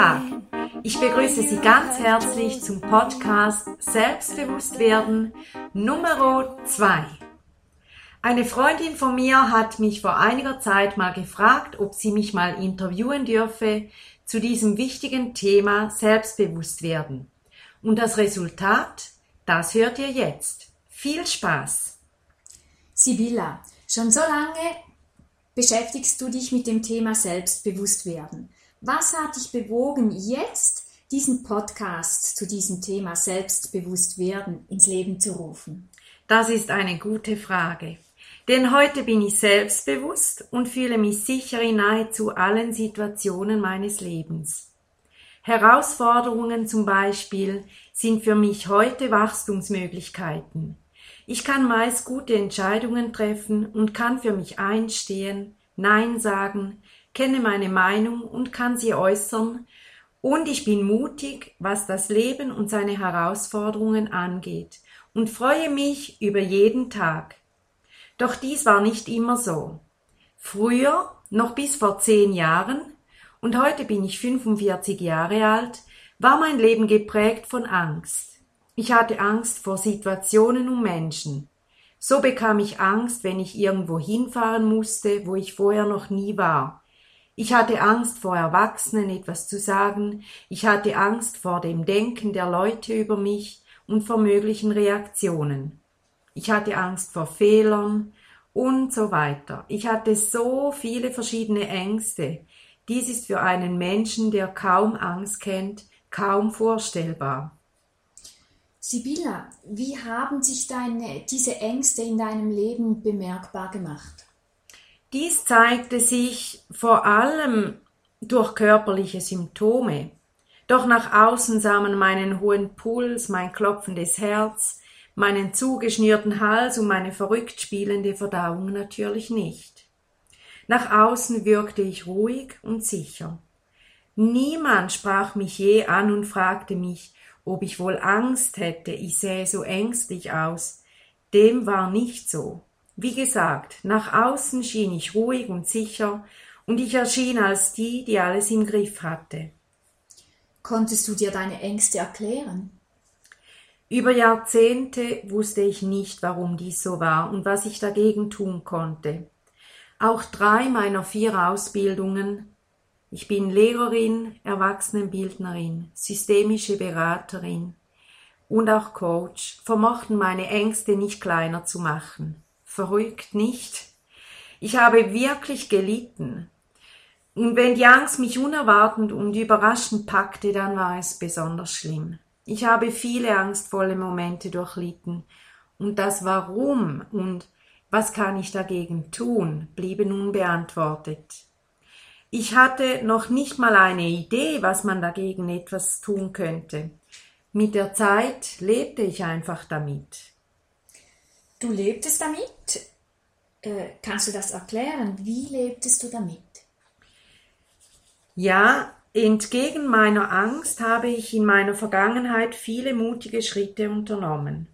Tag. Ich begrüße Sie ganz herzlich zum Podcast Selbstbewusst werden Nummer 2. Eine Freundin von mir hat mich vor einiger Zeit mal gefragt, ob sie mich mal interviewen dürfe zu diesem wichtigen Thema Selbstbewusst werden. Und das Resultat, das hört ihr jetzt. Viel Spaß! Sibylla, schon so lange beschäftigst du dich mit dem Thema Selbstbewusstwerden. Was hat dich bewogen, jetzt diesen Podcast zu diesem Thema Selbstbewusstwerden ins Leben zu rufen? Das ist eine gute Frage. Denn heute bin ich selbstbewusst und fühle mich sicher in nahezu allen Situationen meines Lebens. Herausforderungen zum Beispiel sind für mich heute Wachstumsmöglichkeiten. Ich kann meist gute Entscheidungen treffen und kann für mich einstehen, Nein sagen, kenne meine Meinung und kann sie äußern, und ich bin mutig, was das Leben und seine Herausforderungen angeht, und freue mich über jeden Tag. Doch dies war nicht immer so. Früher, noch bis vor zehn Jahren, und heute bin ich 45 Jahre alt, war mein Leben geprägt von Angst. Ich hatte Angst vor Situationen und Menschen. So bekam ich Angst, wenn ich irgendwo hinfahren musste, wo ich vorher noch nie war. Ich hatte Angst vor Erwachsenen etwas zu sagen, ich hatte Angst vor dem Denken der Leute über mich und vor möglichen Reaktionen. Ich hatte Angst vor Fehlern und so weiter. Ich hatte so viele verschiedene Ängste. Dies ist für einen Menschen, der kaum Angst kennt, kaum vorstellbar. Sibylla, wie haben sich deine, diese Ängste in deinem Leben bemerkbar gemacht? Dies zeigte sich vor allem durch körperliche Symptome. Doch nach außen sah man meinen hohen Puls, mein klopfendes Herz, meinen zugeschnürten Hals und meine verrückt spielende Verdauung natürlich nicht. Nach außen wirkte ich ruhig und sicher. Niemand sprach mich je an und fragte mich, ob ich wohl Angst hätte, ich sähe so ängstlich aus. Dem war nicht so. Wie gesagt, nach außen schien ich ruhig und sicher, und ich erschien als die, die alles im Griff hatte. Konntest du dir deine Ängste erklären? Über Jahrzehnte wusste ich nicht, warum dies so war und was ich dagegen tun konnte. Auch drei meiner vier Ausbildungen ich bin Lehrerin, Erwachsenenbildnerin, systemische Beraterin und auch Coach, vermochten meine Ängste nicht kleiner zu machen. Verrückt nicht? Ich habe wirklich gelitten. Und wenn die Angst mich unerwartend und überraschend packte, dann war es besonders schlimm. Ich habe viele angstvolle Momente durchlitten. Und das Warum und was kann ich dagegen tun, blieben unbeantwortet. Ich hatte noch nicht mal eine Idee, was man dagegen etwas tun könnte. Mit der Zeit lebte ich einfach damit. Du lebtest damit? Äh, kannst du das erklären? Wie lebtest du damit? Ja, entgegen meiner Angst habe ich in meiner Vergangenheit viele mutige Schritte unternommen.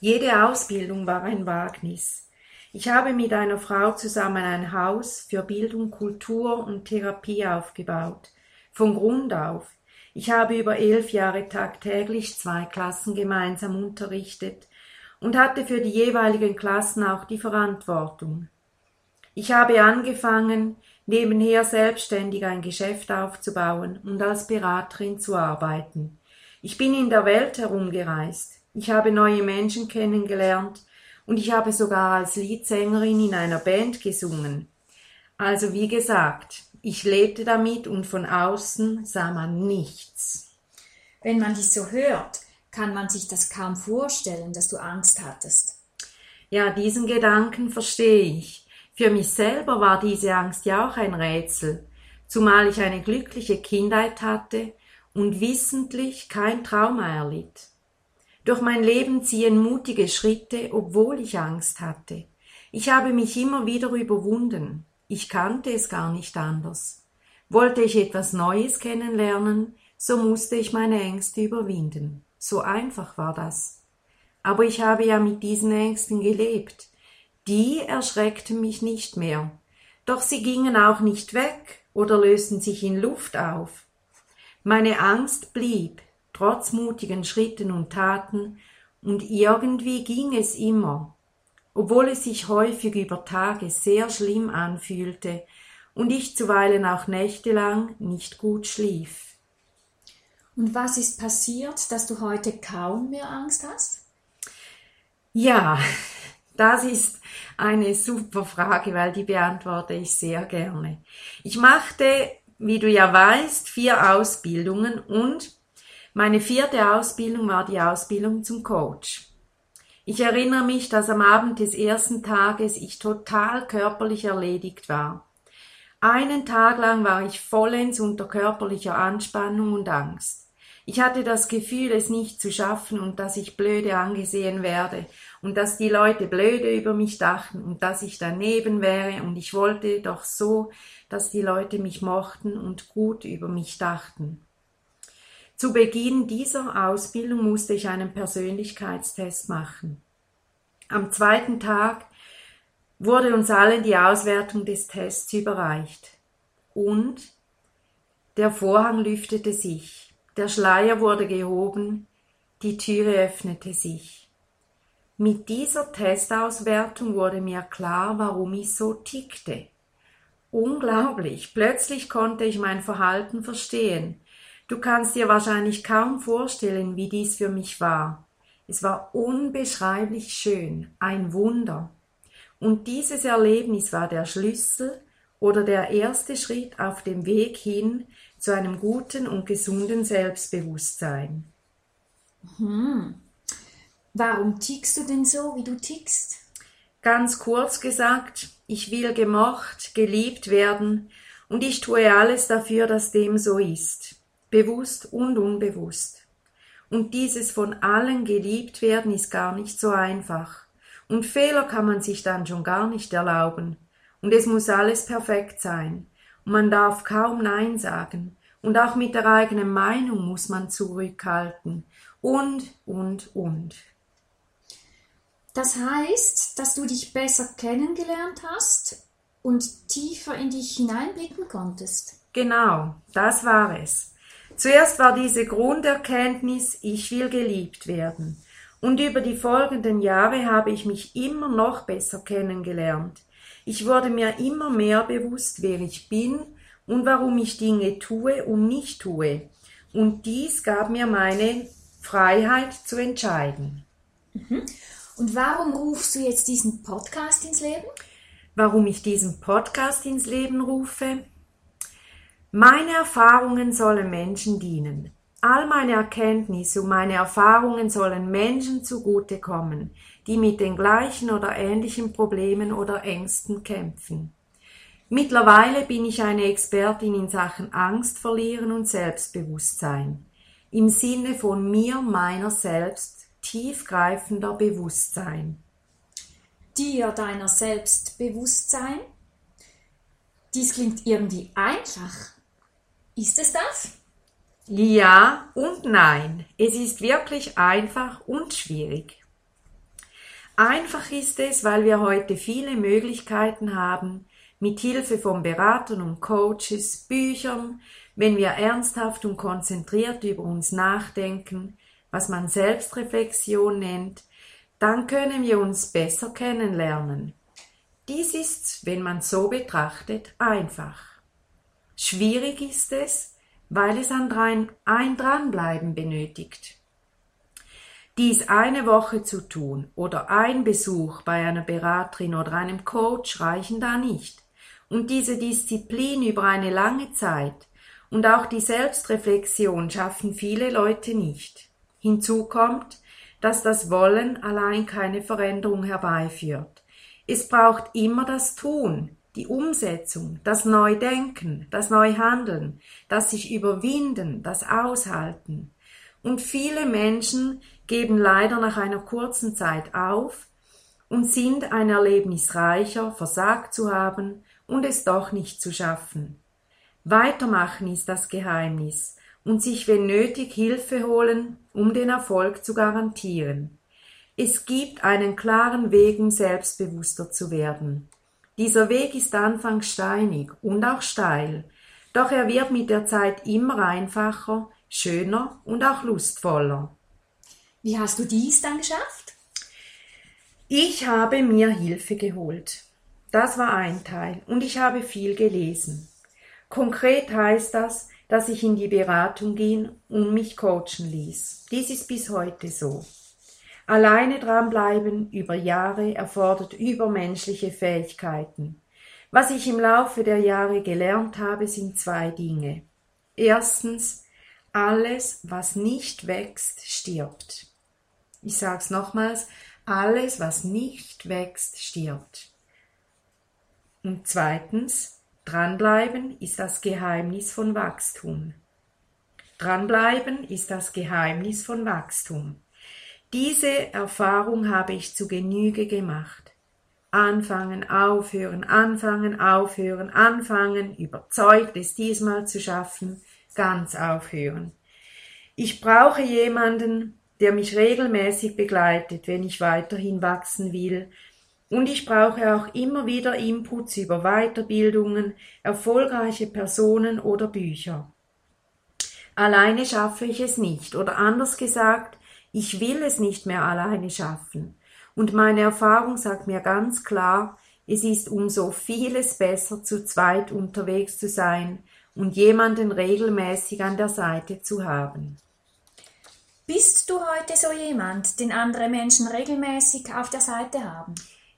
Jede Ausbildung war ein Wagnis. Ich habe mit einer Frau zusammen ein Haus für Bildung, Kultur und Therapie aufgebaut. Von Grund auf. Ich habe über elf Jahre tagtäglich zwei Klassen gemeinsam unterrichtet und hatte für die jeweiligen Klassen auch die Verantwortung. Ich habe angefangen, nebenher selbstständig ein Geschäft aufzubauen und als Beraterin zu arbeiten. Ich bin in der Welt herumgereist. Ich habe neue Menschen kennengelernt und ich habe sogar als Leadsängerin in einer Band gesungen. Also wie gesagt, ich lebte damit und von außen sah man nichts. Wenn man dies so hört, kann man sich das kaum vorstellen, dass du Angst hattest. Ja, diesen Gedanken verstehe ich. Für mich selber war diese Angst ja auch ein Rätsel, zumal ich eine glückliche Kindheit hatte und wissentlich kein Trauma erlitt. Durch mein Leben ziehen mutige Schritte, obwohl ich Angst hatte. Ich habe mich immer wieder überwunden. Ich kannte es gar nicht anders. Wollte ich etwas Neues kennenlernen, so musste ich meine Ängste überwinden. So einfach war das. Aber ich habe ja mit diesen Ängsten gelebt. Die erschreckten mich nicht mehr. Doch sie gingen auch nicht weg oder lösten sich in Luft auf? Meine Angst blieb, trotz mutigen Schritten und Taten, und irgendwie ging es immer, obwohl es sich häufig über Tage sehr schlimm anfühlte und ich zuweilen auch nächtelang nicht gut schlief. Und was ist passiert, dass du heute kaum mehr Angst hast? Ja, das ist eine super Frage, weil die beantworte ich sehr gerne. Ich machte, wie du ja weißt, vier Ausbildungen und meine vierte Ausbildung war die Ausbildung zum Coach. Ich erinnere mich, dass am Abend des ersten Tages ich total körperlich erledigt war. Einen Tag lang war ich vollends unter körperlicher Anspannung und Angst. Ich hatte das Gefühl, es nicht zu schaffen und dass ich blöde angesehen werde und dass die Leute blöde über mich dachten und dass ich daneben wäre und ich wollte doch so, dass die Leute mich mochten und gut über mich dachten. Zu Beginn dieser Ausbildung musste ich einen Persönlichkeitstest machen. Am zweiten Tag wurde uns allen die Auswertung des Tests überreicht. Und der Vorhang lüftete sich, der Schleier wurde gehoben, die Türe öffnete sich. Mit dieser Testauswertung wurde mir klar, warum ich so tickte. Unglaublich, plötzlich konnte ich mein Verhalten verstehen, Du kannst dir wahrscheinlich kaum vorstellen, wie dies für mich war. Es war unbeschreiblich schön, ein Wunder. Und dieses Erlebnis war der Schlüssel oder der erste Schritt auf dem Weg hin zu einem guten und gesunden Selbstbewusstsein. Hm. Warum tickst du denn so, wie du tickst? Ganz kurz gesagt, ich will gemocht, geliebt werden und ich tue alles dafür, dass dem so ist bewusst und unbewusst. Und dieses von allen geliebt werden ist gar nicht so einfach. Und Fehler kann man sich dann schon gar nicht erlauben. Und es muss alles perfekt sein. Und man darf kaum Nein sagen. Und auch mit der eigenen Meinung muss man zurückhalten. Und, und, und. Das heißt, dass du dich besser kennengelernt hast und tiefer in dich hineinblicken konntest. Genau, das war es. Zuerst war diese Grunderkenntnis, ich will geliebt werden. Und über die folgenden Jahre habe ich mich immer noch besser kennengelernt. Ich wurde mir immer mehr bewusst, wer ich bin und warum ich Dinge tue und nicht tue. Und dies gab mir meine Freiheit zu entscheiden. Mhm. Und warum rufst du jetzt diesen Podcast ins Leben? Warum ich diesen Podcast ins Leben rufe? Meine Erfahrungen sollen Menschen dienen. All meine Erkenntnisse und meine Erfahrungen sollen Menschen zugutekommen, die mit den gleichen oder ähnlichen Problemen oder Ängsten kämpfen. Mittlerweile bin ich eine Expertin in Sachen Angst verlieren und Selbstbewusstsein. Im Sinne von mir, meiner selbst, tiefgreifender Bewusstsein. Dir deiner Selbstbewusstsein? Dies klingt irgendwie einfach. Ist es das? Ja und nein. Es ist wirklich einfach und schwierig. Einfach ist es, weil wir heute viele Möglichkeiten haben, mit Hilfe von Beratern und Coaches, Büchern, wenn wir ernsthaft und konzentriert über uns nachdenken, was man Selbstreflexion nennt, dann können wir uns besser kennenlernen. Dies ist, wenn man so betrachtet, einfach. Schwierig ist es, weil es ein, Dranbleiben benötigt. Dies eine Woche zu tun oder ein Besuch bei einer Beraterin oder einem Coach reichen da nicht. Und diese Disziplin über eine lange Zeit und auch die Selbstreflexion schaffen viele Leute nicht. Hinzu kommt, dass das Wollen allein keine Veränderung herbeiführt. Es braucht immer das Tun, die Umsetzung, das Neudenken, das Neuhandeln, das sich überwinden, das Aushalten. Und viele Menschen geben leider nach einer kurzen Zeit auf und sind ein Erlebnis reicher, versagt zu haben und es doch nicht zu schaffen. Weitermachen ist das Geheimnis und sich wenn nötig Hilfe holen, um den Erfolg zu garantieren. Es gibt einen klaren Weg, um selbstbewusster zu werden. Dieser Weg ist anfangs steinig und auch steil, Doch er wird mit der Zeit immer einfacher, schöner und auch lustvoller. Wie hast du dies dann geschafft? Ich habe mir Hilfe geholt. Das war ein Teil und ich habe viel gelesen. Konkret heißt das, dass ich in die Beratung ging und mich coachen ließ. Dies ist bis heute so. Alleine dranbleiben über Jahre erfordert übermenschliche Fähigkeiten. Was ich im Laufe der Jahre gelernt habe, sind zwei Dinge. Erstens, alles, was nicht wächst, stirbt. Ich sage es nochmals, alles, was nicht wächst, stirbt. Und zweitens, dranbleiben ist das Geheimnis von Wachstum. Dranbleiben ist das Geheimnis von Wachstum. Diese Erfahrung habe ich zu Genüge gemacht. Anfangen, aufhören, anfangen, aufhören, anfangen, überzeugt es diesmal zu schaffen, ganz aufhören. Ich brauche jemanden, der mich regelmäßig begleitet, wenn ich weiterhin wachsen will, und ich brauche auch immer wieder Inputs über Weiterbildungen, erfolgreiche Personen oder Bücher. Alleine schaffe ich es nicht, oder anders gesagt, ich will es nicht mehr alleine schaffen. Und meine Erfahrung sagt mir ganz klar, es ist um so vieles besser, zu zweit unterwegs zu sein und jemanden regelmäßig an der Seite zu haben. Bist du heute so jemand, den andere Menschen regelmäßig auf der Seite haben?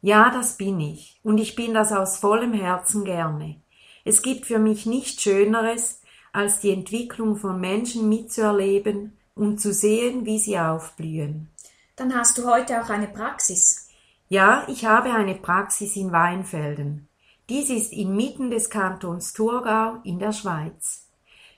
Ja, das bin ich. Und ich bin das aus vollem Herzen gerne. Es gibt für mich nichts Schöneres, als die Entwicklung von Menschen mitzuerleben und zu sehen, wie sie aufblühen. Dann hast du heute auch eine Praxis. Ja, ich habe eine Praxis in Weinfelden. Dies ist inmitten des Kantons Thurgau in der Schweiz.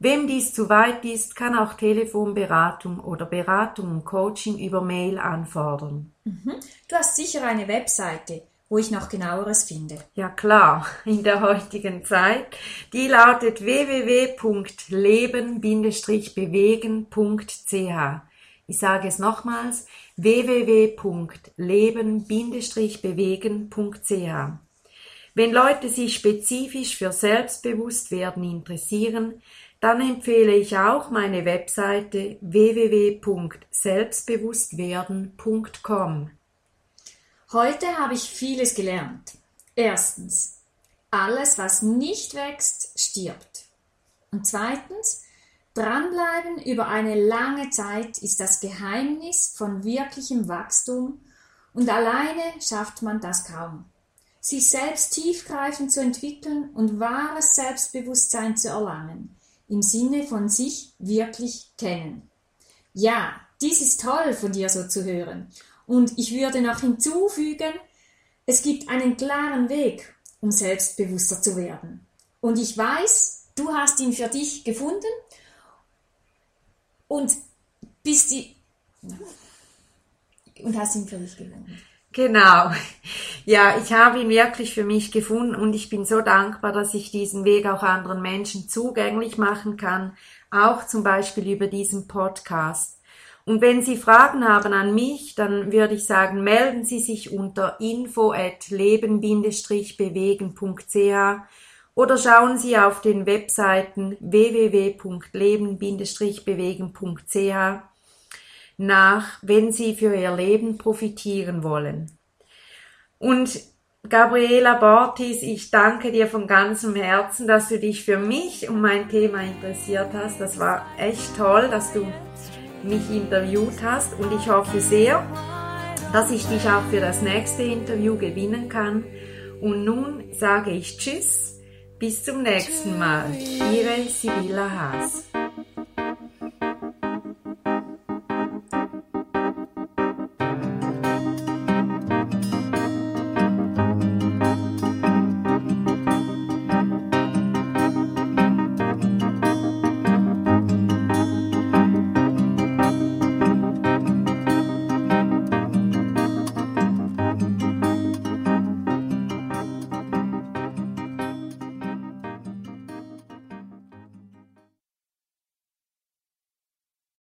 Wem dies zu weit ist, kann auch Telefonberatung oder Beratung und Coaching über Mail anfordern. Mhm. Du hast sicher eine Webseite, wo ich noch genaueres finde. Ja klar, in der heutigen Zeit. Die lautet www.leben-bewegen.ch. Ich sage es nochmals, www.leben-bewegen.ch. Wenn Leute sich spezifisch für Selbstbewusstwerden interessieren, dann empfehle ich auch meine Webseite www.selbstbewusstwerden.com. Heute habe ich vieles gelernt. Erstens, alles, was nicht wächst, stirbt. Und zweitens, dranbleiben über eine lange Zeit ist das Geheimnis von wirklichem Wachstum und alleine schafft man das kaum. Sich selbst tiefgreifend zu entwickeln und wahres Selbstbewusstsein zu erlangen, im Sinne von sich wirklich kennen. Ja, dies ist toll von dir so zu hören. Und ich würde noch hinzufügen, es gibt einen klaren Weg, um selbstbewusster zu werden. Und ich weiß, du hast ihn für dich gefunden und bist die und hast ihn für dich gefunden. Genau. Ja, ich habe ihn wirklich für mich gefunden und ich bin so dankbar, dass ich diesen Weg auch anderen Menschen zugänglich machen kann, auch zum Beispiel über diesen Podcast. Und wenn Sie Fragen haben an mich, dann würde ich sagen, melden Sie sich unter info at leben-bewegen.ch oder schauen Sie auf den Webseiten www.leben-bewegen.ch nach, wenn sie für ihr Leben profitieren wollen. Und Gabriela Bortis, ich danke dir von ganzem Herzen, dass du dich für mich und mein Thema interessiert hast. Das war echt toll, dass du mich interviewt hast und ich hoffe sehr, dass ich dich auch für das nächste Interview gewinnen kann. Und nun sage ich Tschüss, bis zum nächsten Mal. Ihre Sibylla Haas.